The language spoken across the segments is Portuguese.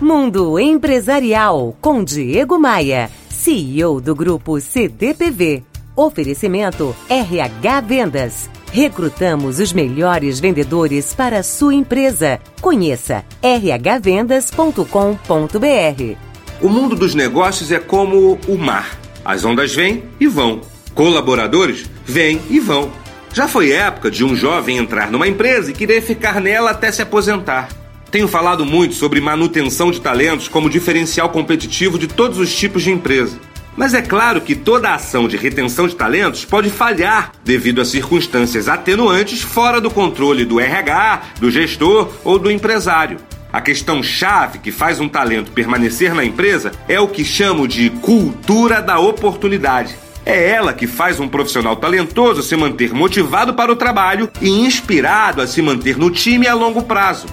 Mundo Empresarial com Diego Maia, CEO do grupo CDPV. Oferecimento RH Vendas. Recrutamos os melhores vendedores para a sua empresa. Conheça rhvendas.com.br. O mundo dos negócios é como o mar. As ondas vêm e vão. Colaboradores vêm e vão. Já foi época de um jovem entrar numa empresa e querer ficar nela até se aposentar. Tenho falado muito sobre manutenção de talentos como diferencial competitivo de todos os tipos de empresa. Mas é claro que toda ação de retenção de talentos pode falhar devido a circunstâncias atenuantes fora do controle do RH, do gestor ou do empresário. A questão chave que faz um talento permanecer na empresa é o que chamo de cultura da oportunidade. É ela que faz um profissional talentoso se manter motivado para o trabalho e inspirado a se manter no time a longo prazo.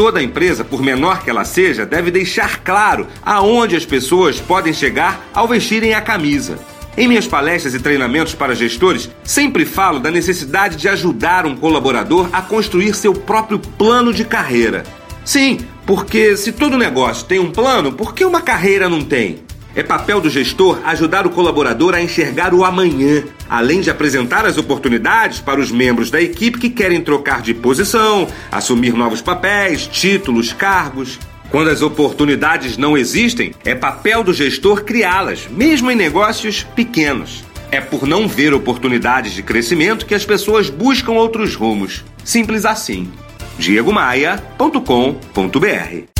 Toda empresa, por menor que ela seja, deve deixar claro aonde as pessoas podem chegar ao vestirem a camisa. Em minhas palestras e treinamentos para gestores, sempre falo da necessidade de ajudar um colaborador a construir seu próprio plano de carreira. Sim, porque se todo negócio tem um plano, por que uma carreira não tem? É papel do gestor ajudar o colaborador a enxergar o amanhã, além de apresentar as oportunidades para os membros da equipe que querem trocar de posição, assumir novos papéis, títulos, cargos. Quando as oportunidades não existem, é papel do gestor criá-las, mesmo em negócios pequenos. É por não ver oportunidades de crescimento que as pessoas buscam outros rumos. Simples assim. diegomaia.com.br